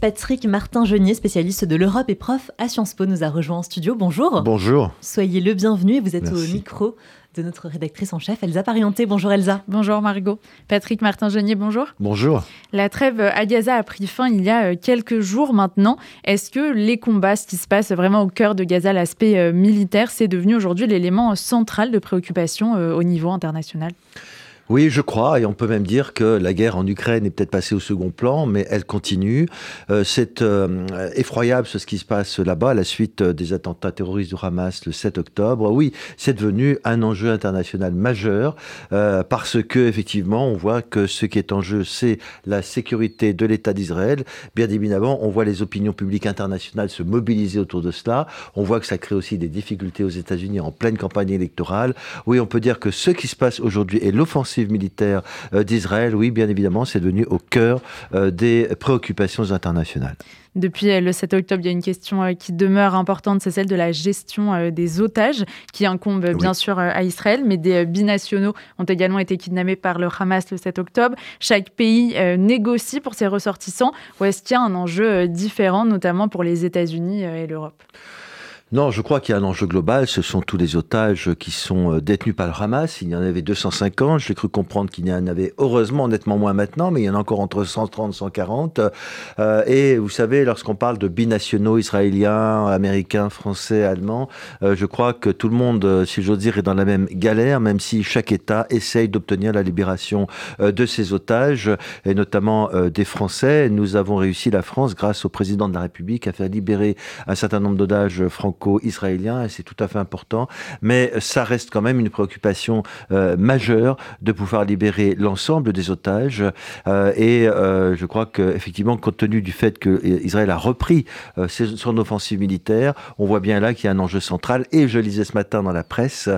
Patrick Martin-Genier, spécialiste de l'Europe et prof à Sciences Po, nous a rejoint en studio. Bonjour. Bonjour. Soyez le bienvenu et vous êtes au micro de notre rédactrice en chef, Elsa Parienté. Bonjour Elsa. Bonjour Margot. Patrick Martin-Genier, bonjour. Bonjour. La trêve à Gaza a pris fin il y a euh, quelques jours maintenant. Est-ce que les combats, ce qui se passe vraiment au cœur de Gaza, l'aspect euh, militaire, c'est devenu aujourd'hui l'élément central de préoccupation euh, au niveau international? Oui, je crois, et on peut même dire que la guerre en Ukraine est peut-être passée au second plan, mais elle continue. Euh, c'est euh, effroyable ce qui se passe là-bas à la suite euh, des attentats terroristes du Hamas le 7 octobre. Oui, c'est devenu un enjeu international majeur parce que effectivement, on voit que ce qui est en jeu, c'est la sécurité de l'État d'Israël. Bien évidemment, on voit les opinions publiques internationales se mobiliser autour de cela. On voit que ça crée aussi des difficultés aux États-Unis en pleine campagne électorale. Oui, on peut dire que ce qui se passe aujourd'hui est l'offensive militaire euh, d'Israël, oui, bien évidemment, c'est devenu au cœur euh, des préoccupations internationales. Depuis euh, le 7 octobre, il y a une question qui demeure importante, c'est celle de la gestion des otages, qui incombe bien sûr à Israël, mais des binationaux ont également été kidnappés par le Hamas le 7 octobre. Chaque pays négocie pour ses ressortissants, ou est-ce qu'il y a un enjeu différent, notamment pour les États-Unis et l'Europe? Non, je crois qu'il y a un enjeu global. Ce sont tous les otages qui sont euh, détenus par le Hamas. Il y en avait 250. J'ai cru comprendre qu'il y en avait heureusement nettement moins maintenant, mais il y en a encore entre 130 et 140. Euh, et vous savez, lorsqu'on parle de binationaux israéliens, américains, français, allemands, euh, je crois que tout le monde, si j'ose dire, est dans la même galère, même si chaque État essaye d'obtenir la libération de ses otages, et notamment des Français. Nous avons réussi, la France, grâce au président de la République, à faire libérer un certain nombre d'otages franco israélien et c'est tout à fait important. Mais ça reste quand même une préoccupation euh, majeure de pouvoir libérer l'ensemble des otages. Euh, et euh, je crois qu'effectivement, compte tenu du fait que Israël a repris son offensive militaire, on voit bien là qu'il y a un enjeu central. Et je lisais ce matin dans la presse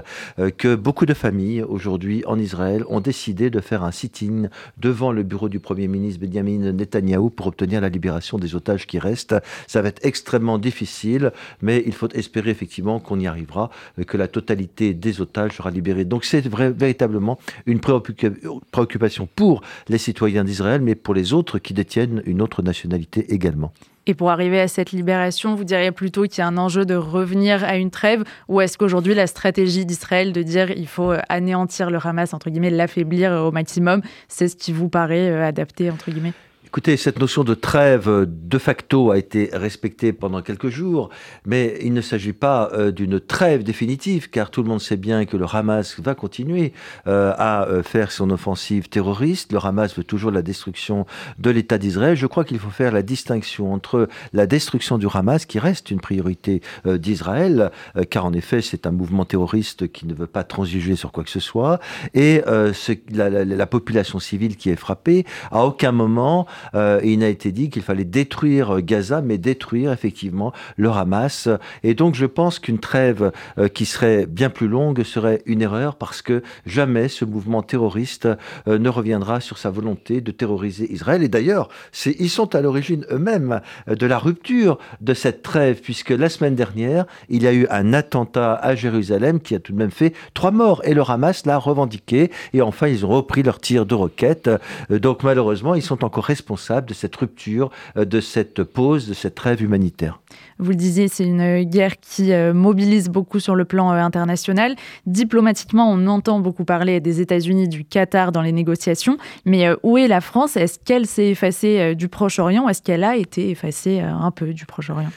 que beaucoup de familles aujourd'hui en Israël ont décidé de faire un sit-in devant le bureau du Premier ministre Benjamin Netanyahou pour obtenir la libération des otages qui restent. Ça va être extrêmement difficile, mais il faut espérer effectivement qu'on y arrivera, euh, que la totalité des otages sera libérée. Donc c'est véritablement une préoccupation pour les citoyens d'Israël, mais pour les autres qui détiennent une autre nationalité également. Et pour arriver à cette libération, vous diriez plutôt qu'il y a un enjeu de revenir à une trêve ou est-ce qu'aujourd'hui la stratégie d'Israël de dire il faut euh, anéantir le Hamas, entre guillemets, l'affaiblir au maximum, c'est ce qui vous paraît euh, adapté, entre guillemets? Écoutez, cette notion de trêve de facto a été respectée pendant quelques jours, mais il ne s'agit pas euh, d'une trêve définitive, car tout le monde sait bien que le Hamas va continuer euh, à euh, faire son offensive terroriste. Le Hamas veut toujours la destruction de l'État d'Israël. Je crois qu'il faut faire la distinction entre la destruction du Hamas, qui reste une priorité d'Israël, car en effet c'est un mouvement terroriste qui ne veut pas transiger sur quoi que ce soit, et la, la population civile qui est frappée. À aucun moment euh, il n'a été dit qu'il fallait détruire Gaza, mais détruire effectivement le Hamas. Et donc je pense qu'une trêve euh, qui serait bien plus longue serait une erreur parce que jamais ce mouvement terroriste euh, ne reviendra sur sa volonté de terroriser Israël. Et d'ailleurs, ils sont à l'origine eux-mêmes de la rupture de cette trêve, puisque la semaine dernière, il y a eu un attentat à Jérusalem qui a tout de même fait trois morts. Et le Hamas l'a revendiqué. Et enfin, ils ont repris leur tir de roquettes. Donc malheureusement, ils sont encore responsables de cette rupture, euh, de cette pause, de cette trêve humanitaire. Vous le disiez, c'est une guerre qui euh, mobilise beaucoup sur le plan euh, international. Diplomatiquement, on entend beaucoup parler des États-Unis, du Qatar dans les négociations. Mais où est la France? Est-ce qu'elle s'est effacée du Proche-Orient? Est-ce qu'elle a été effacée un peu du Proche-Orient?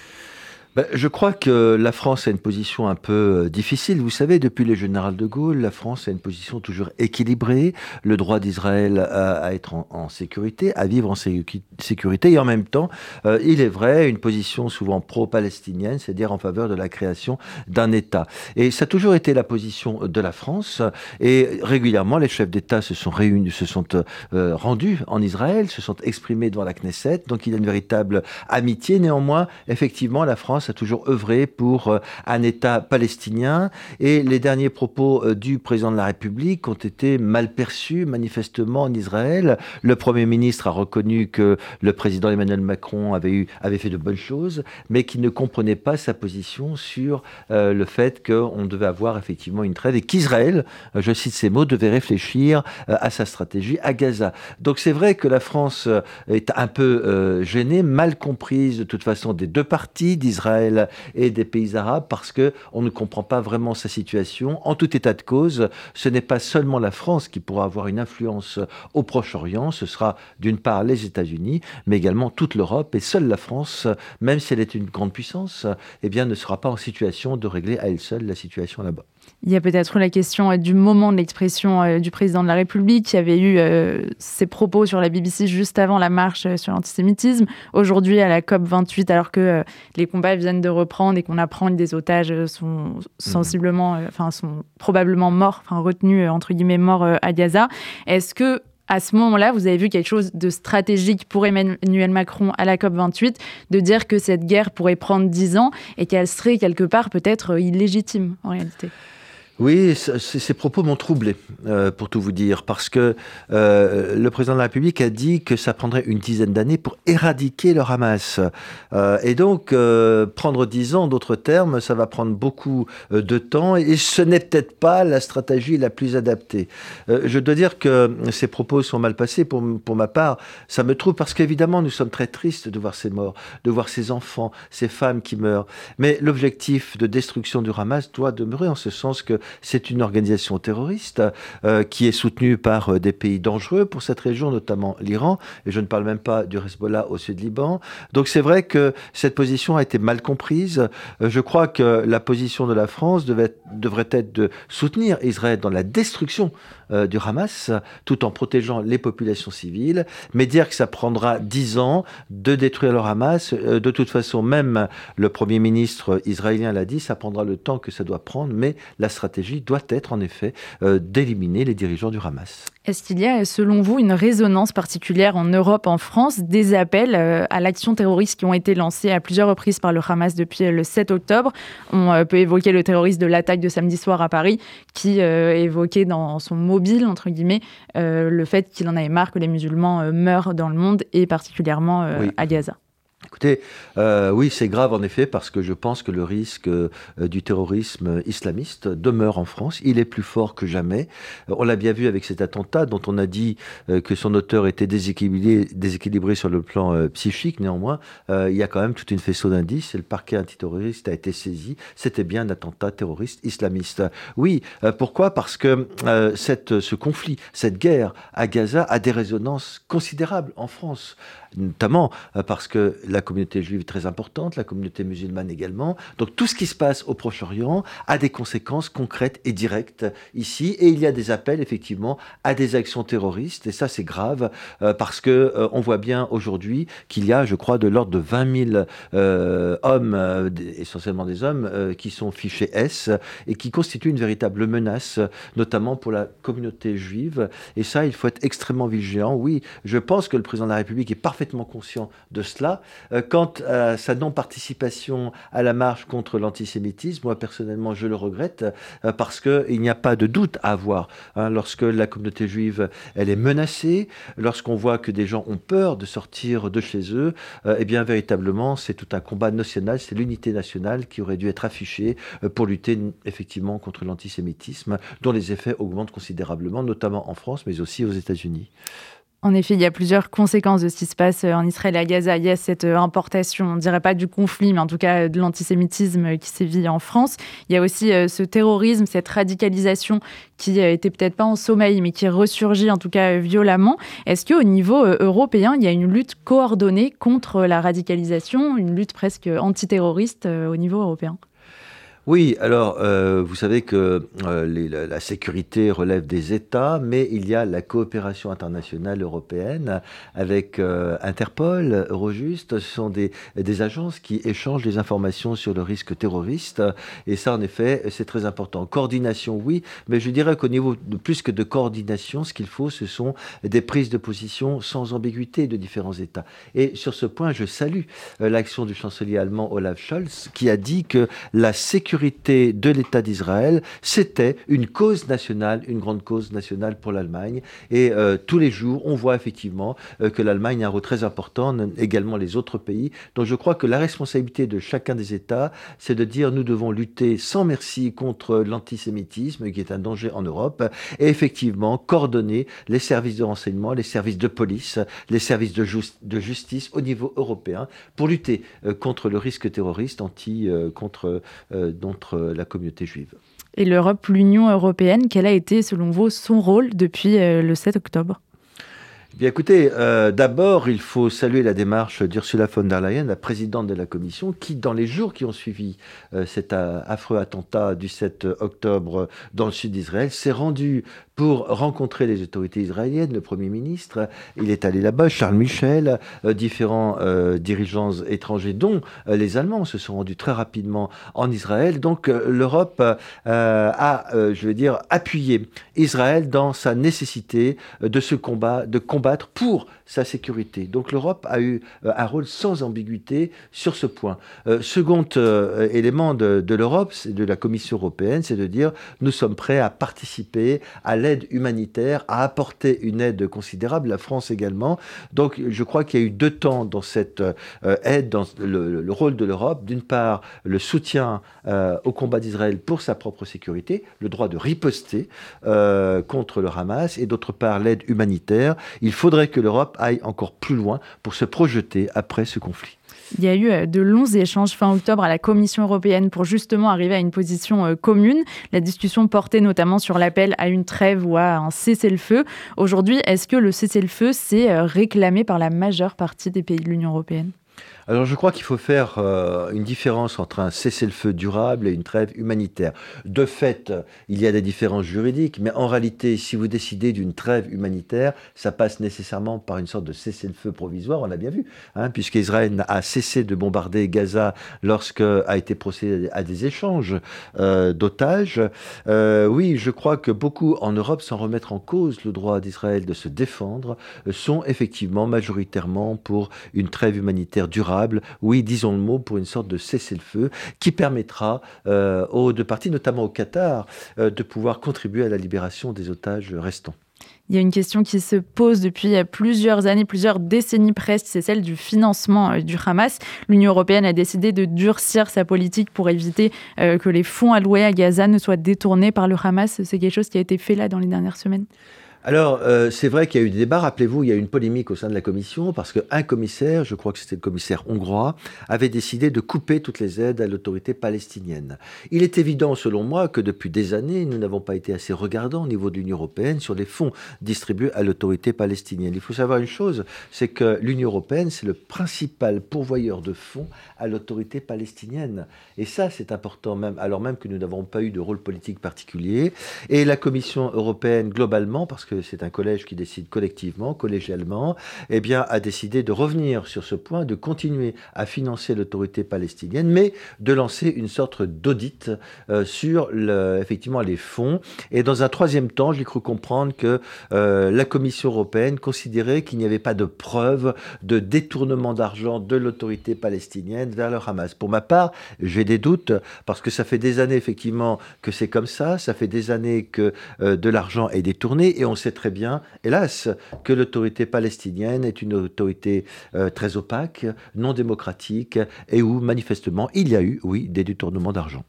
Ben, je crois que la France a une position un peu euh, difficile. Vous savez, depuis le général de Gaulle, la France a une position toujours équilibrée. Le droit d'Israël à, être en, sécurité, à vivre en sécurité, et en même temps, euh, il est vrai, une position souvent pro-palestinienne, c'est-à-dire en faveur de la création d'un État. Et ça a toujours été la position de la France. Et régulièrement, les chefs d'État se sont réunis, se sont euh, rendus en Israël, se sont exprimés devant la Knesset. Donc il y a une véritable amitié. Néanmoins, effectivement, la France A toujours œuvré pour un État palestinien et les derniers propos du président de la République ont été mal perçus manifestement en Israël. Le Premier ministre a reconnu que le président Emmanuel Macron avait, fait de bonnes choses, mais qu'il ne comprenait pas sa position sur le fait qu'on devait avoir effectivement une trêve et qu'Israël, je cite ces mots, devait réfléchir à sa stratégie à Gaza. Donc c'est vrai que la France est un peu gênée, mal comprise de toute façon des deux parties, d'Israël et des pays arabes, parce que on ne comprend pas vraiment sa situation. En tout état de cause, ce n'est pas seulement la France qui pourra avoir une influence au Proche-Orient, ce sera d'une part les États-Unis, mais également toute l'Europe, et seule la France, même si elle est une grande puissance, eh bien, ne sera pas en situation de régler à elle seule la situation là-bas. Il y a peut-être la question euh, du moment de l'expression euh, du président de la République qui avait eu euh, ses propos sur la BBC juste avant la marche sur l'antisémitisme. Aujourd'hui, à la COP 28, alors que les combats viennent de reprendre et qu'on apprend que des otages sont mhm. sensiblement, enfin, sont probablement morts, enfin, retenus, entre guillemets, morts à Gaza. Est-ce que à ce moment-là, vous avez vu quelque chose de stratégique pour Emmanuel Macron à la COP28, de dire que cette guerre pourrait prendre dix ans et qu'elle serait quelque part peut-être illégitime en réalité oui, ces propos m'ont troublé, euh, pour tout vous dire, parce que euh, le président de la République a dit que ça prendrait une dizaine d'années pour éradiquer le Hamas. Euh, et donc, prendre dix ans, d'autres termes, ça va prendre beaucoup de temps, et ce n'est peut-être pas la stratégie la plus adaptée. je dois dire que ces propos sont mal passés pour, pour ma part. Ça me trouble parce qu'évidemment, nous sommes très tristes de voir ces morts, de voir ces enfants, ces femmes qui meurent. Mais l'objectif de destruction du Hamas doit demeurer en ce sens que c'est une organisation terroriste euh, qui est soutenue par euh, des pays dangereux pour cette région, notamment l'Iran, et je ne parle même pas du Hezbollah au sud Liban. Donc c'est vrai que cette position a été mal comprise. Euh, je crois que la position de la France devrait être de soutenir Israël dans la destruction du Hamas, tout en protégeant les populations civiles, mais dire que ça prendra dix ans de détruire le Hamas, de toute façon, même le Premier ministre israélien l'a dit, ça prendra le temps que ça doit prendre, mais la stratégie doit être en effet euh, d'éliminer les dirigeants du Hamas. Est-ce qu'il y a, selon vous, une résonance particulière en Europe, en France, des appels euh, à l'action terroriste qui ont été lancés à plusieurs reprises par le Hamas depuis le 7 octobre? On euh, peut évoquer le terroriste de l'attaque de samedi soir à Paris, qui évoquait dans son mobile, entre guillemets, le fait qu'il en avait marre que les musulmans meurent dans le monde et particulièrement à Gaza. Écoutez, euh, oui, c'est grave en effet parce que je pense que le risque euh, du terrorisme islamiste demeure en France. Il est plus fort que jamais. Euh, on l'a bien vu avec cet attentat dont on a dit que son auteur était déséquilibré, sur le plan psychique. Néanmoins, il y a quand même toute une faisceau d'indices le parquet antiterroriste a été saisi. C'était bien un attentat terroriste islamiste. Oui, pourquoi? Parce que ce conflit, cette guerre à Gaza a des résonances considérables en France notamment parce que la communauté juive est très importante, la communauté musulmane également. Donc tout ce qui se passe au Proche-Orient a des conséquences concrètes et directes ici, et il y a des appels effectivement à des actions terroristes, et ça c'est grave euh, parce que euh, on voit bien aujourd'hui qu'il y a, je crois, de l'ordre de 20 000 hommes, essentiellement des hommes, qui sont fichés S et qui constituent une véritable menace, notamment pour la communauté juive. Et ça, il faut être extrêmement vigilant. Oui, je pense que le président de la République est parfaitement conscient de cela. Euh, quant à sa non-participation à la marche contre l'antisémitisme, moi personnellement je le regrette euh, parce qu'il n'y a pas de doute à avoir. Hein, lorsque la communauté juive elle est menacée, lorsqu'on voit que des gens ont peur de sortir de chez eux, euh, eh bien véritablement c'est tout un combat national, c'est l'unité nationale qui aurait dû être affichée pour lutter effectivement contre l'antisémitisme dont les effets augmentent considérablement, notamment en France mais aussi aux États-Unis. En effet, il y a plusieurs conséquences de ce qui se passe euh, en Israël et à Gaza. Il y a cette euh, importation, on ne dirait pas du conflit, mais en tout cas de l'antisémitisme qui sévit en France. Il y a aussi euh, ce terrorisme, cette radicalisation qui était peut-être pas en sommeil, mais qui ressurgit en tout cas violemment. Est-ce qu'au niveau européen, il y a une lutte coordonnée contre la radicalisation, une lutte presque antiterroriste au niveau européen? Oui, alors euh, vous savez que euh, la, sécurité relève des États, mais il y a la coopération internationale européenne avec euh, Interpol, Eurojust. Ce sont des, des agences qui échangent des informations sur le risque terroriste, et ça, en effet, c'est très important. Coordination, oui, mais je dirais qu'au niveau de plus que de coordination, ce qu'il faut, ce sont des prises de position sans ambiguïté de différents États. Et sur ce point, je salue l'action du chancelier allemand Olaf Scholz, qui a dit que la sécurité de l'État d'Israël, c'était une cause nationale, une grande cause nationale pour l'Allemagne. Et euh, tous les jours, on voit effectivement euh, que l'Allemagne a un rôle très important, également les autres pays. Donc je crois que la responsabilité de chacun des États, c'est de dire nous devons lutter sans merci contre l'antisémitisme, qui est un danger en Europe, et effectivement coordonner les services de renseignement, les services de police, les services de, justice au niveau européen pour lutter euh, contre le risque terroriste, anti, contre contre la communauté juive. Et l'Europe, l'Union européenne, quel a été selon vous son rôle depuis euh, le 7 octobre? Bien écoutez, euh, d'abord, il faut saluer la démarche d'Ursula von der Leyen, la présidente de la Commission, qui, dans les jours qui ont suivi euh, cet affreux attentat du 7 octobre dans le sud d'Israël, s'est rendue pour rencontrer les autorités israéliennes, le Premier ministre. Il est allé là-bas, Charles Michel, euh, différents euh, dirigeants étrangers, dont euh, les Allemands, se sont rendus très rapidement en Israël. Donc l'Europe a, je veux dire, appuyé Israël dans sa nécessité de ce combat, de combattre pour sa sécurité. Donc l'Europe a eu un rôle sans ambiguïté sur ce point. second élément de, l'Europe, de la Commission européenne, c'est de dire nous sommes prêts à participer à l'aide humanitaire, à apporter une aide considérable, la France également. Donc je crois qu'il y a eu deux temps dans cette euh, aide, dans le, rôle de l'Europe. D'une part, le soutien euh, au combat d'Israël pour sa propre sécurité, le droit de riposter euh, contre le Hamas, et d'autre part l'aide humanitaire. Il faudrait que l'Europe aille encore plus loin pour se projeter après ce conflit. Il y a eu euh, de longs échanges fin octobre à la Commission européenne pour justement arriver à une position euh, commune. La discussion portait notamment sur l'appel à une trêve ou à un cessez-le-feu. Aujourd'hui, est-ce que le cessez-le-feu s'est euh, réclamé par la majeure partie des pays de l'Union européenne? Alors je crois qu'il faut faire euh, une différence entre un cessez-le-feu durable et une trêve humanitaire. De fait, il y a des différences juridiques, mais en réalité, si vous décidez d'une trêve humanitaire, ça passe nécessairement par une sorte de cessez-le-feu provisoire, on l'a bien vu, hein, puisqu'Israël a cessé de bombarder Gaza lorsque a été procédé à des échanges euh, d'otages. Euh, oui, je crois que beaucoup en Europe, sans remettre en cause le droit d'Israël de se défendre, sont effectivement majoritairement pour une trêve humanitaire durable oui, disons le mot, pour une sorte de cessez-le-feu qui permettra euh, aux deux parties, notamment au Qatar, euh, de pouvoir contribuer à la libération des otages restants. Il y a une question qui se pose depuis plusieurs années, plusieurs décennies presque, c'est celle du financement euh, du Hamas. L'Union européenne a décidé de durcir sa politique pour éviter que les fonds alloués à Gaza ne soient détournés par le Hamas. C'est quelque chose qui a été fait là dans les dernières semaines? Alors, euh, c'est vrai qu'il y a eu des débats. Rappelez-vous, il y a eu une polémique au sein de la commission parce qu'un commissaire, je crois que c'était le commissaire hongrois, avait décidé de couper toutes les aides à l'autorité palestinienne. Il est évident, selon moi, que depuis des années, nous n'avons pas été assez regardants au niveau de l'Union européenne sur les fonds distribués à l'autorité palestinienne. Il faut savoir une chose, c'est que l'Union européenne, c'est le principal pourvoyeur de fonds à l'autorité palestinienne. Et ça, c'est important, même, alors même que nous n'avons pas eu de rôle politique particulier. Et la Commission européenne, globalement, parce que c'est un collège qui décide collectivement, collégialement, eh bien, a décidé de revenir sur ce point, de continuer à financer l'autorité palestinienne, mais de lancer une sorte d'audit euh, sur effectivement les fonds. Et dans un troisième temps, j'ai cru comprendre que euh, la Commission européenne considérait qu'il n'y avait pas de preuve de détournement d'argent de l'autorité palestinienne vers le Hamas. Pour ma part, j'ai des doutes parce que ça fait des années effectivement que c'est comme ça, ça fait des années que euh, de l'argent est détourné et on sait très bien, hélas, que l'autorité palestinienne est une autorité euh, très opaque, non démocratique, et où manifestement il y a eu, oui, des détournements d'argent.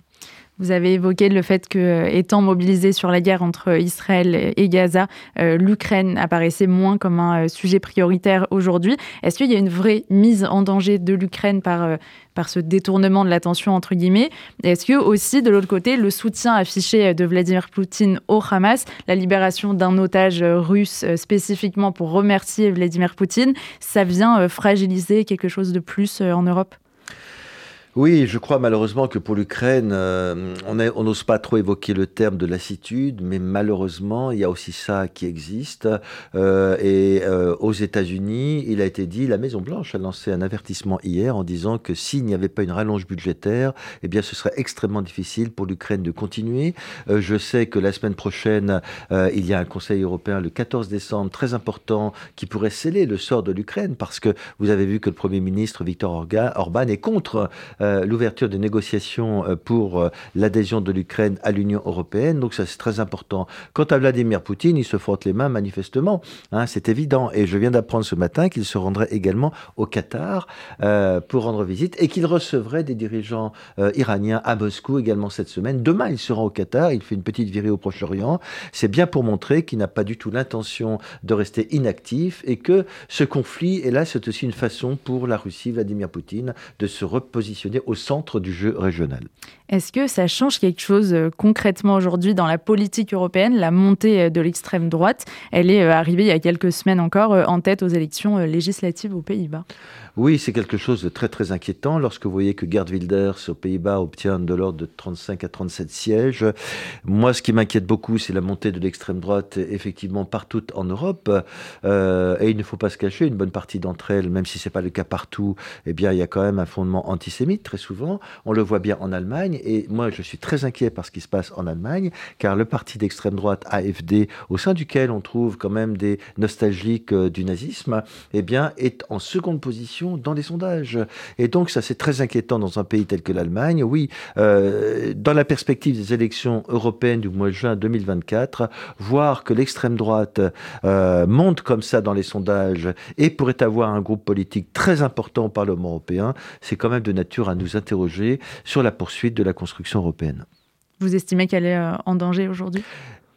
Vous avez évoqué le fait que, euh, étant mobilisé sur la guerre entre Israël et Gaza, euh, l'Ukraine apparaissait moins comme un euh, sujet prioritaire aujourd'hui. Est-ce qu'il y a une vraie mise en danger de l'Ukraine par, par ce détournement de l'attention, entre guillemets? Est-ce que aussi, de l'autre côté, le soutien affiché de Vladimir Poutine au Hamas, la libération d'un otage russe spécifiquement pour remercier Vladimir Poutine, ça vient fragiliser quelque chose de plus en Europe? Oui, je crois malheureusement que pour l'Ukraine, euh, on n'ose pas trop évoquer le terme de lassitude, mais malheureusement, il y a aussi ça qui existe. Euh, et euh, aux États-Unis, il a été dit, la Maison-Blanche a lancé un avertissement hier en disant que s'il n'y avait pas une rallonge budgétaire, eh bien, ce serait extrêmement difficile pour l'Ukraine de continuer. je sais que la semaine prochaine, il y a un Conseil européen le 14 décembre très important qui pourrait sceller le sort de l'Ukraine parce que vous avez vu que le Premier ministre Viktor Orban est contre l'ouverture des négociations euh, pour euh, l'adhésion de l'Ukraine à l'Union européenne. Donc ça, c'est très important. Quant à Vladimir Poutine, il se frotte les mains manifestement. Hein, c'est évident. Et je viens d'apprendre ce matin qu'il se rendrait également au Qatar pour rendre visite et qu'il recevrait des dirigeants iraniens à Moscou également cette semaine. Demain, il sera au Qatar. Il fait une petite virée au Proche-Orient. C'est bien pour montrer qu'il n'a pas du tout l'intention de rester inactif et que ce conflit, là, c'est aussi une façon pour la Russie, Vladimir Poutine, de se repositionner au centre du jeu régional. Est-ce que ça change quelque chose euh, concrètement aujourd'hui dans la politique européenne La montée euh, de l'extrême droite, elle est euh, arrivée il y a quelques semaines encore en tête aux élections législatives aux Pays-Bas. Oui, c'est quelque chose de très très inquiétant lorsque vous voyez que Gerd Wilders aux Pays-Bas obtient de l'ordre de 35 à 37 sièges. Moi, ce qui m'inquiète beaucoup, c'est la montée de l'extrême droite effectivement partout en Europe. et il ne faut pas se cacher, une bonne partie d'entre elles, même si c'est pas le cas partout, eh bien, il y a quand même un fondement antisémite très souvent. On le voit bien en Allemagne. Et moi, je suis très inquiet par ce qui se passe en Allemagne, car le parti d'extrême droite AFD, au sein duquel on trouve quand même des nostalgiques euh, du nazisme, eh bien, est en seconde position dans les sondages. Et donc, ça, c'est très inquiétant dans un pays tel que l'Allemagne. Oui, euh, dans la perspective des élections européennes du mois de juin 2024, voir que l'extrême droite euh, monte comme ça dans les sondages et pourrait avoir un groupe politique très important au Parlement européen, c'est quand même de nature à nous interroger sur la poursuite de la construction européenne. Vous estimez qu'elle est euh, en danger aujourd'hui?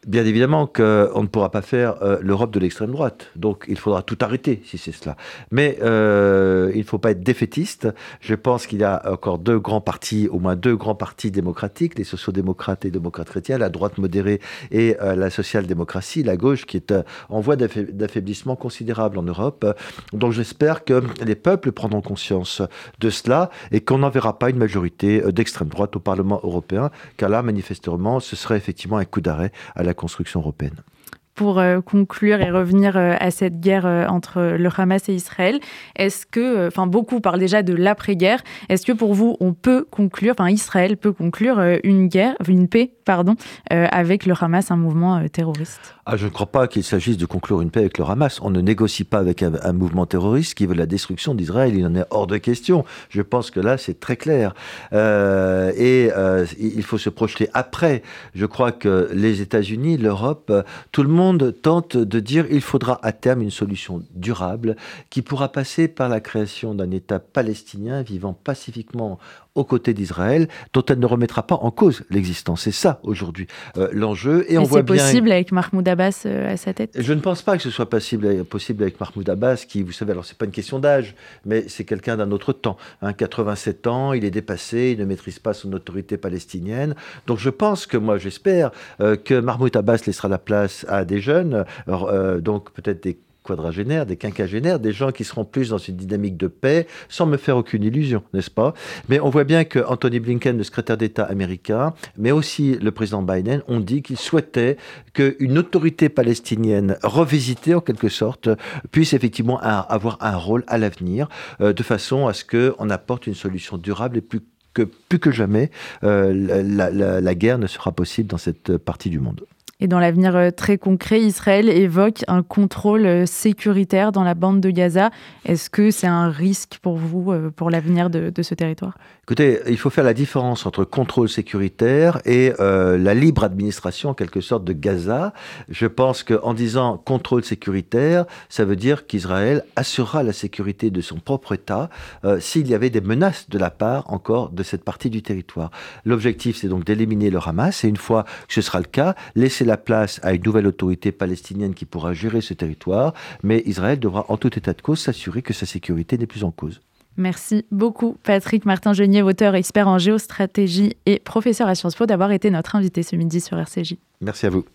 Bien évidemment qu'on ne pourra pas faire euh, l'Europe de l'extrême droite. Donc il faudra tout arrêter si c'est cela. Mais euh, il ne faut pas être défaitiste. Je pense qu'il y a encore deux grands partis, au moins deux grands partis démocratiques, les sociaux-démocrates et démocrates chrétiens, la droite modérée et euh, la social-démocratie, la gauche qui est en voie d'affaiblissement considérable en Europe. Donc j'espère que les peuples prendront conscience de cela et qu'on n'enverra pas une majorité d'extrême droite au Parlement européen, car là, manifestement, ce serait effectivement un coup d'arrêt à la construction européenne. Pour euh, conclure et revenir euh, à cette guerre euh, entre le Hamas et Israël, est-ce que, enfin beaucoup parlent déjà de l'après-guerre, est-ce que pour vous on peut conclure, enfin Israël peut conclure une guerre, une paix, pardon, avec le Hamas, un mouvement terroriste? Ah, Je ne crois pas qu'il s'agisse de conclure une paix avec le Hamas. On ne négocie pas avec un, mouvement terroriste qui veut la destruction d'Israël. Il en est hors de question. Je pense que là c'est très clair. et il faut se projeter après. Je crois que les États-Unis, l'Europe, tout le monde tente de dire il faudra à terme une solution durable qui pourra passer par la création d'un État palestinien vivant pacifiquement aux côtés d'Israël, dont elle ne remettra pas en cause l'existence. C'est ça aujourd'hui euh, l'enjeu. Et on voit bien. C'est possible avec Mahmoud Abbas euh, à sa tête? Je ne pense pas que ce soit possible, possible avec Mahmoud Abbas, qui, vous savez, alors c'est pas une question d'âge, mais c'est quelqu'un d'un autre temps. Hein, 87 ans, il est dépassé, il ne maîtrise pas son autorité palestinienne. Donc je pense que moi, j'espère euh, que Mahmoud Abbas laissera la place à des jeunes, donc peut-être des des quinquagénaires, des gens qui seront plus dans une dynamique de paix, sans me faire aucune illusion, n'est-ce pas? Mais on voit bien que Anthony Blinken, le secrétaire d'État américain, mais aussi le président Biden, ont dit qu'ils souhaitaient qu'une autorité palestinienne revisitée, en quelque sorte, puisse effectivement avoir un rôle à l'avenir, euh, de façon à ce qu'on apporte une solution durable et plus que, plus que jamais, euh, la guerre ne sera possible dans cette partie du monde. Et dans l'avenir euh, très concret, Israël évoque un contrôle euh, sécuritaire dans la bande de Gaza. Est-ce que c'est un risque pour vous, euh, pour l'avenir de, ce territoire? Écoutez, il faut faire la différence entre contrôle sécuritaire et la libre administration, en quelque sorte, de Gaza. Je pense qu'en disant contrôle sécuritaire, ça veut dire qu'Israël assurera la sécurité de son propre État s'il y avait des menaces de la part encore de cette partie du territoire. L'objectif, c'est donc d'éliminer le Hamas et une fois que ce sera le cas, laisser la place à une nouvelle autorité palestinienne qui pourra gérer ce territoire, mais Israël devra en tout état de cause s'assurer que sa sécurité n'est plus en cause. Merci beaucoup Patrick Martin-Genier, auteur expert en géostratégie et professeur à Sciences Po d'avoir été notre invité ce midi sur RCJ. Merci à vous.